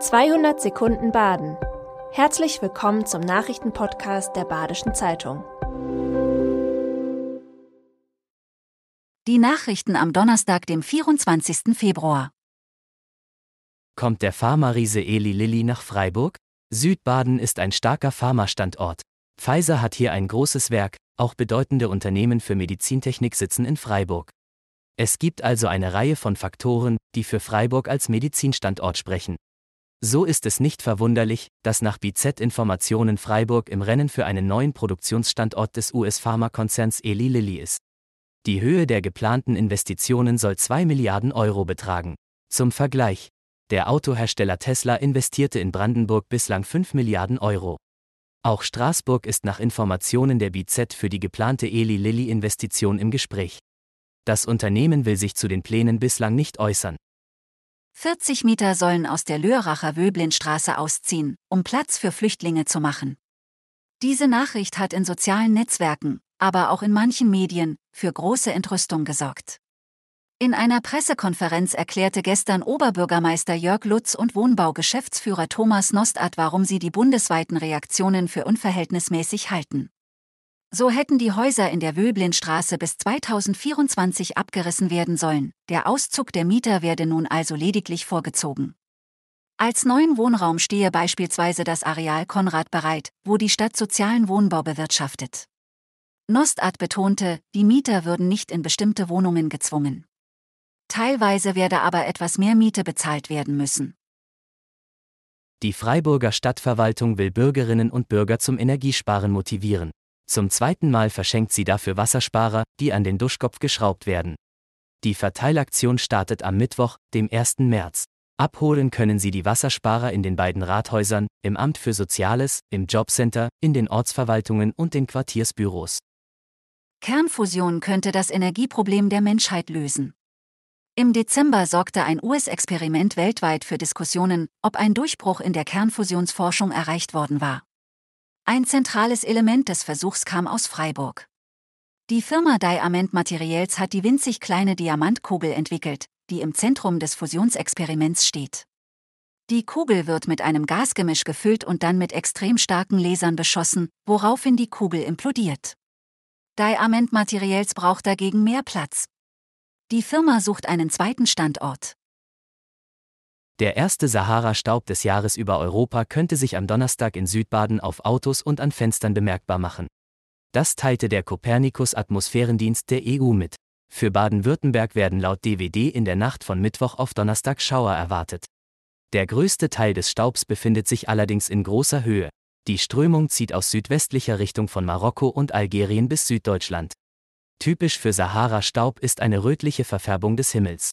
200 Sekunden Baden. Herzlich willkommen zum Nachrichtenpodcast der Badischen Zeitung. Die Nachrichten am Donnerstag, dem 24. Februar. Kommt der Pharma-Riese Eli Lilly nach Freiburg? Südbaden ist ein starker Pharma-Standort. Pfizer hat hier ein großes Werk, auch bedeutende Unternehmen für Medizintechnik sitzen in Freiburg. Es gibt also eine Reihe von Faktoren, die für Freiburg als Medizinstandort sprechen. So ist es nicht verwunderlich, dass nach BZ-Informationen Freiburg im Rennen für einen neuen Produktionsstandort des US-Pharmakonzerns Eli Lilly ist. Die Höhe der geplanten Investitionen soll 2 Milliarden Euro betragen. Zum Vergleich. Der Autohersteller Tesla investierte in Brandenburg bislang 5 Milliarden Euro. Auch Straßburg ist nach Informationen der BZ für die geplante Eli Lilly-Investition im Gespräch. Das Unternehmen will sich zu den Plänen bislang nicht äußern. 40 Mieter sollen aus der Lörracher Wöblinstraße ausziehen, um Platz für Flüchtlinge zu machen. Diese Nachricht hat in sozialen Netzwerken, aber auch in manchen Medien, für große Entrüstung gesorgt. In einer Pressekonferenz erklärte gestern Oberbürgermeister Jörg Lutz und Wohnbaugeschäftsführer Thomas Nostad, warum sie die bundesweiten Reaktionen für unverhältnismäßig halten. So hätten die Häuser in der Wöblinstraße bis 2024 abgerissen werden sollen, der Auszug der Mieter werde nun also lediglich vorgezogen. Als neuen Wohnraum stehe beispielsweise das Areal Konrad bereit, wo die Stadt sozialen Wohnbau bewirtschaftet. Nostad betonte, die Mieter würden nicht in bestimmte Wohnungen gezwungen. Teilweise werde aber etwas mehr Miete bezahlt werden müssen. Die Freiburger Stadtverwaltung will Bürgerinnen und Bürger zum Energiesparen motivieren. Zum zweiten Mal verschenkt sie dafür Wassersparer, die an den Duschkopf geschraubt werden. Die Verteilaktion startet am Mittwoch, dem 1. März. Abholen können Sie die Wassersparer in den beiden Rathäusern, im Amt für Soziales, im Jobcenter, in den Ortsverwaltungen und den Quartiersbüros. Kernfusion könnte das Energieproblem der Menschheit lösen. Im Dezember sorgte ein US-Experiment weltweit für Diskussionen, ob ein Durchbruch in der Kernfusionsforschung erreicht worden war. Ein zentrales Element des Versuchs kam aus Freiburg. Die Firma Diamant Materials hat die winzig kleine Diamantkugel entwickelt, die im Zentrum des Fusionsexperiments steht. Die Kugel wird mit einem Gasgemisch gefüllt und dann mit extrem starken Lasern beschossen, woraufhin die Kugel implodiert. Diamant Materials braucht dagegen mehr Platz. Die Firma sucht einen zweiten Standort. Der erste Sahara-Staub des Jahres über Europa könnte sich am Donnerstag in Südbaden auf Autos und an Fenstern bemerkbar machen. Das teilte der Copernicus-Atmosphärendienst der EU mit. Für Baden-Württemberg werden laut DVD in der Nacht von Mittwoch auf Donnerstag Schauer erwartet. Der größte Teil des Staubs befindet sich allerdings in großer Höhe. Die Strömung zieht aus südwestlicher Richtung von Marokko und Algerien bis Süddeutschland. Typisch für Sahara-Staub ist eine rötliche Verfärbung des Himmels.